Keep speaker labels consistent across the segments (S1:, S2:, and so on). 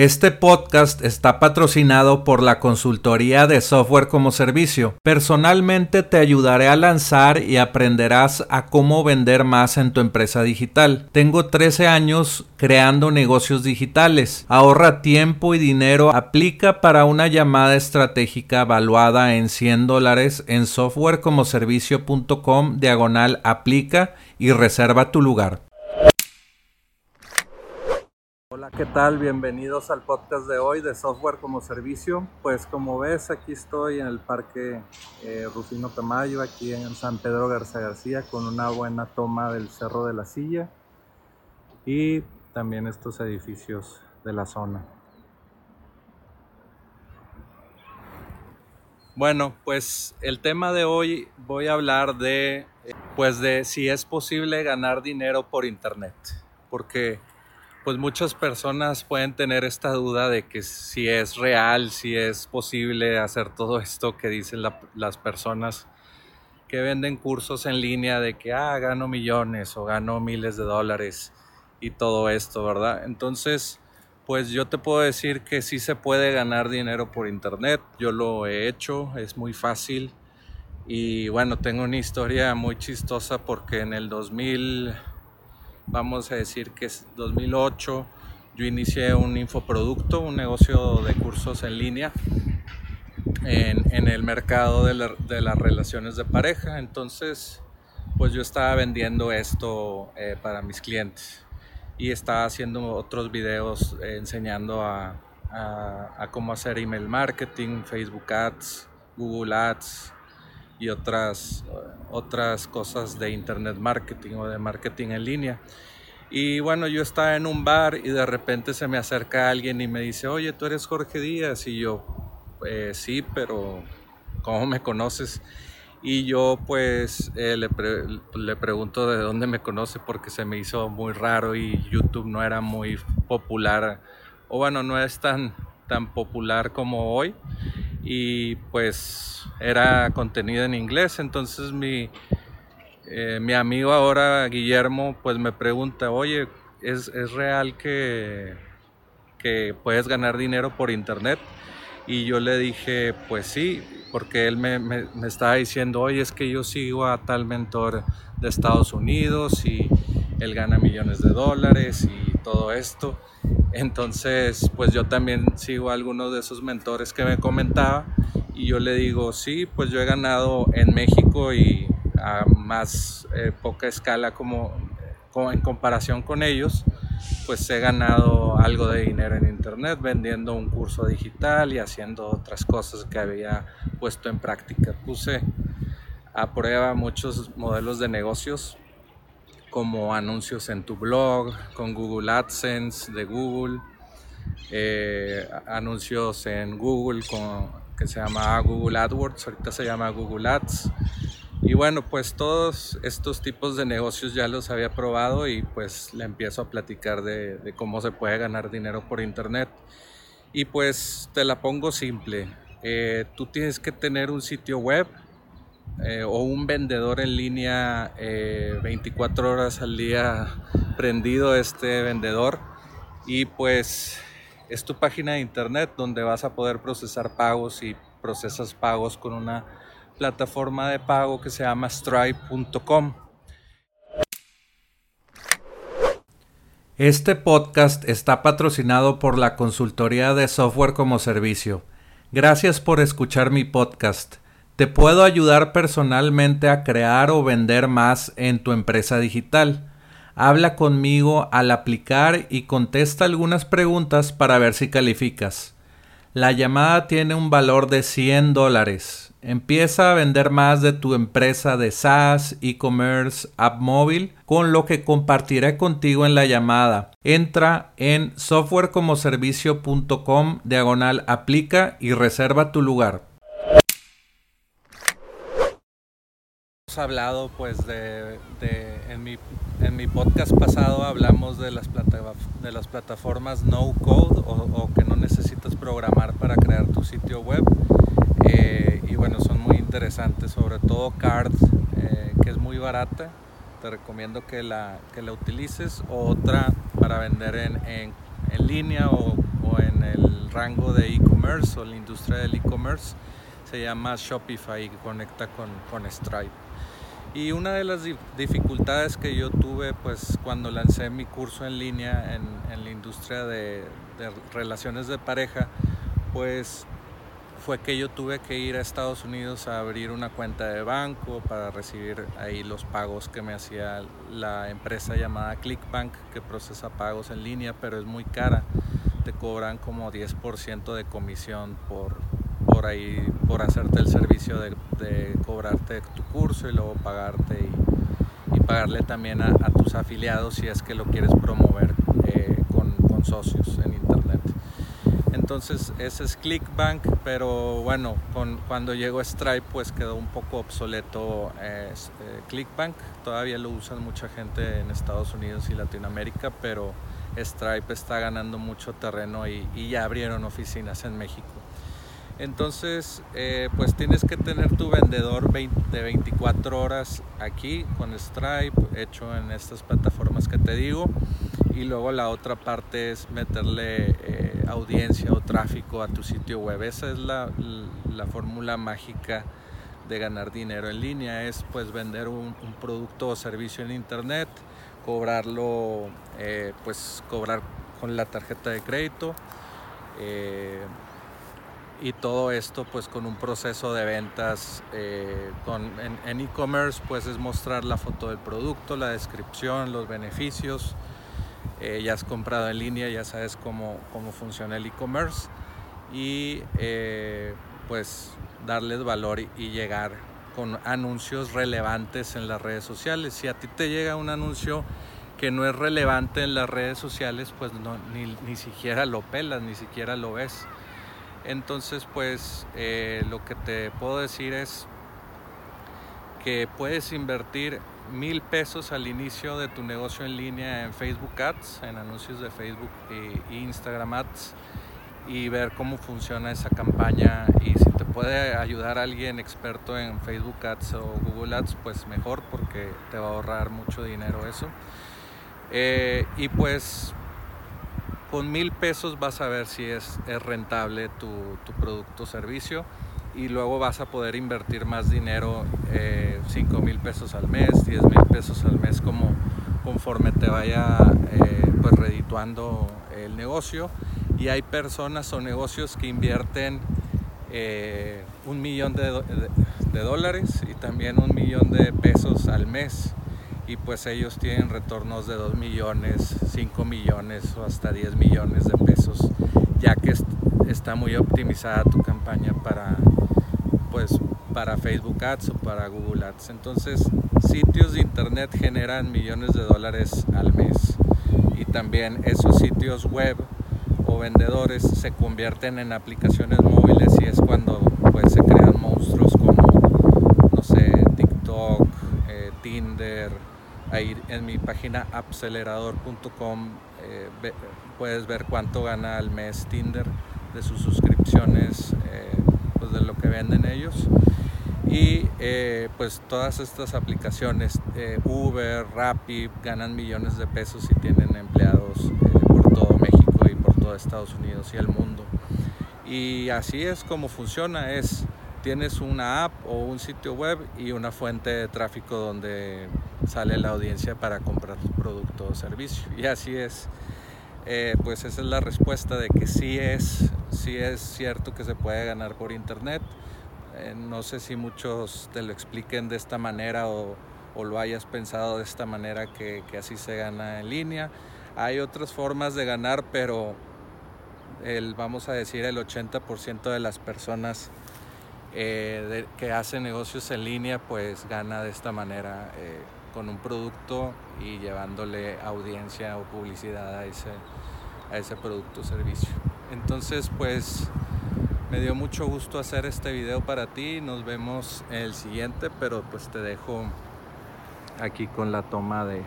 S1: Este podcast está patrocinado por la consultoría de software como servicio. Personalmente te ayudaré a lanzar y aprenderás a cómo vender más en tu empresa digital. Tengo 13 años creando negocios digitales. Ahorra tiempo y dinero. Aplica para una llamada estratégica evaluada en 100 dólares en softwarecomoservicio.com diagonal aplica y reserva tu lugar. ¿Qué tal? Bienvenidos al podcast de hoy de Software como Servicio. Pues como ves, aquí estoy en el Parque eh, Rufino Tamayo, aquí en San Pedro Garza García, con una buena toma del Cerro de la Silla y también estos edificios de la zona. Bueno, pues el tema de hoy voy a hablar de, eh, pues de si es posible ganar dinero por internet, porque pues muchas personas pueden tener esta duda de que si es real, si es posible hacer todo esto que dicen las personas que venden cursos en línea de que, ah, gano millones o gano miles de dólares y todo esto, ¿verdad? Entonces, pues yo te puedo decir que sí se puede ganar dinero por internet, yo lo he hecho, es muy fácil y bueno, tengo una historia muy chistosa porque en el 2000 vamos a decir que es 2008, yo inicié un infoproducto, un negocio de cursos en línea en, el mercado de, las relaciones de pareja. Entonces, pues yo estaba vendiendo esto eh, para mis clientes y estaba haciendo otros videos eh, enseñando a, a, cómo hacer email marketing, Facebook Ads, Google Ads, y otras, otras cosas de internet marketing o de marketing en línea. Y bueno, yo estaba en un bar y de repente se me acerca alguien y me dice, oye, tú eres Jorge Díaz. Y yo, eh, sí, pero ¿cómo me conoces? Y yo pues eh, le, le, pregunto de dónde me conoce porque se me hizo muy raro y YouTube no era muy popular, o bueno, no es tan, tan popular como hoy y pues era contenido en inglés. Entonces mi, eh, mi amigo ahora, Guillermo, pues me pregunta, oye, ¿es, es real que, que puedes ganar dinero por internet? Y yo le dije, pues sí, porque él me, me, estaba diciendo, oye, es que yo sigo a tal mentor de Estados Unidos y él gana millones de dólares y todo esto. Entonces, pues yo también sigo a algunos de esos mentores que me comentaba y yo le digo, sí, pues yo he ganado en México y a más eh, poca escala como, como, en comparación con ellos, pues he ganado algo de dinero en internet vendiendo un curso digital y haciendo otras cosas que había puesto en práctica. Puse a prueba muchos modelos de negocios como anuncios en tu blog, con Google AdSense de Google, eh, anuncios en Google con, que se llama Google AdWords, ahorita se llama Google Ads. Y bueno, pues todos estos tipos de negocios ya los había probado y pues le empiezo a platicar de, cómo se puede ganar dinero por internet. Y pues te la pongo simple. Eh, tú tienes que tener un sitio web eh, o un vendedor en línea 24 eh, horas al día prendido este vendedor y pues es tu página de internet donde vas a poder procesar pagos y procesas pagos con una plataforma de pago que se llama stripe.com. Este podcast está patrocinado por la consultoría de software como servicio. Gracias por escuchar mi podcast. Te puedo ayudar personalmente a crear o vender más en tu empresa digital. Habla conmigo al aplicar y contesta algunas preguntas para ver si calificas. La llamada tiene un valor de 100 dólares. Empieza a vender más de tu empresa de SaaS, e-commerce, app móvil, con lo que compartiré contigo en la llamada. Entra en softwarecomoservicio.com diagonal aplica y reserva tu lugar. Hemos hablado pues de, en, mi, podcast pasado hablamos de las, las plataformas no code o, que no necesitas programar para crear tu sitio web. Eh, y bueno son muy interesantes sobre todo Card eh, que es muy barata. Te recomiendo que la, que la utilices. Otra para vender en, línea o, o en el rango de e-commerce o la industria del e-commerce se llama Shopify y conecta con, con Stripe. Y una de las dificultades que yo tuve pues cuando lancé mi curso en línea en, en la industria de, de, relaciones de pareja, pues fue que yo tuve que ir a Estados Unidos a abrir una cuenta de banco para recibir ahí los pagos que me hacía la empresa llamada Clickbank que procesa pagos en línea, pero es muy cara. Te cobran como 10% de comisión por, por ahí, por hacerte el servicio de, cobrarte tu curso y luego pagarte y, pagarle también a, tus afiliados si es que lo quieres promover eh, con, socios en internet. Entonces ese es Clickbank, pero bueno, con, cuando llegó Stripe pues quedó un poco obsoleto eh, eh, Clickbank. Todavía lo usan mucha gente en Estados Unidos y Latinoamérica, pero Stripe está ganando mucho terreno y ya abrieron oficinas en México. Entonces, eh, pues tienes que tener tu vendedor de 24 horas aquí con Stripe, hecho en estas plataformas que te digo. Y luego la otra parte es meterle eh, audiencia o tráfico a tu sitio web. Esa es la, la fórmula mágica de ganar dinero en línea. Es pues vender un, producto o servicio en internet, cobrarlo, eh, pues cobrar con la tarjeta de crédito. Y todo esto pues con un proceso de ventas eh, con, en e-commerce pues es mostrar la foto del producto, la descripción, los beneficios. Eh, ya has comprado en línea, ya sabes cómo, cómo funciona el e-commerce y eh, pues darles valor y, llegar con anuncios relevantes en las redes sociales. Si a ti te llega un anuncio que no es relevante en las redes sociales, pues no, ni, ni siquiera lo pelas, ni siquiera lo ves. Entonces, pues eh, lo que te puedo decir es que puedes invertir mil pesos al inicio de tu negocio en línea en Facebook Ads, en anuncios de Facebook e Instagram Ads y ver cómo funciona esa campaña y si te puede ayudar alguien experto en Facebook Ads o Google Ads, pues mejor porque te va a ahorrar mucho dinero eso. Eh, y pues con mil pesos vas a ver si es, es rentable tu, tu, producto o servicio y luego vas a poder invertir más dinero, eh, 5 mil pesos al mes, 10 mil pesos al mes, como conforme te vaya eh, pues redituando el negocio. Y hay personas o negocios que invierten eh, un millón de, de, de dólares y también un millón de pesos al mes y pues ellos tienen retornos de 2 millones, 5 millones o hasta 10 millones de pesos, ya que está muy optimizada tu campaña para pues para Facebook Ads o para Google Ads. Entonces, sitios de internet generan millones de dólares al mes y también esos sitios web o vendedores se convierten en aplicaciones móviles y es cuando pues se crean monstruos como no sé, TikTok, eh, Tinder, ahí en mi página acelerador.com eh, puedes ver cuánto gana al mes Tinder de sus suscripciones, eh, pues de lo que venden ellos. Y eh, pues todas estas aplicaciones, Uber, Rappi, ganan millones de pesos y tienen empleados por todo México y por todo Estados Unidos y el mundo. Y así es como funciona, es tienes una app o un sitio web y una fuente de tráfico donde sale la audiencia para comprar tu producto o servicio. Y así es, eh, pues esa es la respuesta de que sí es, sí es cierto que se puede ganar por internet. Eh, no sé si muchos te lo expliquen de esta manera o, o lo hayas pensado de esta manera que, que, así se gana en línea. Hay otras formas de ganar, pero el, vamos a decir el 80% de las personas eh, de, que hace negocios en línea pues gana de esta manera eh, con un producto y llevándole audiencia o publicidad a ese, a ese producto o servicio. Entonces pues Me dio mucho gusto hacer este video para ti. Nos vemos en el siguiente, pero pues te dejo aquí con la toma de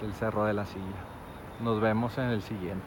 S1: del cerro de la silla. Nos vemos en el siguiente.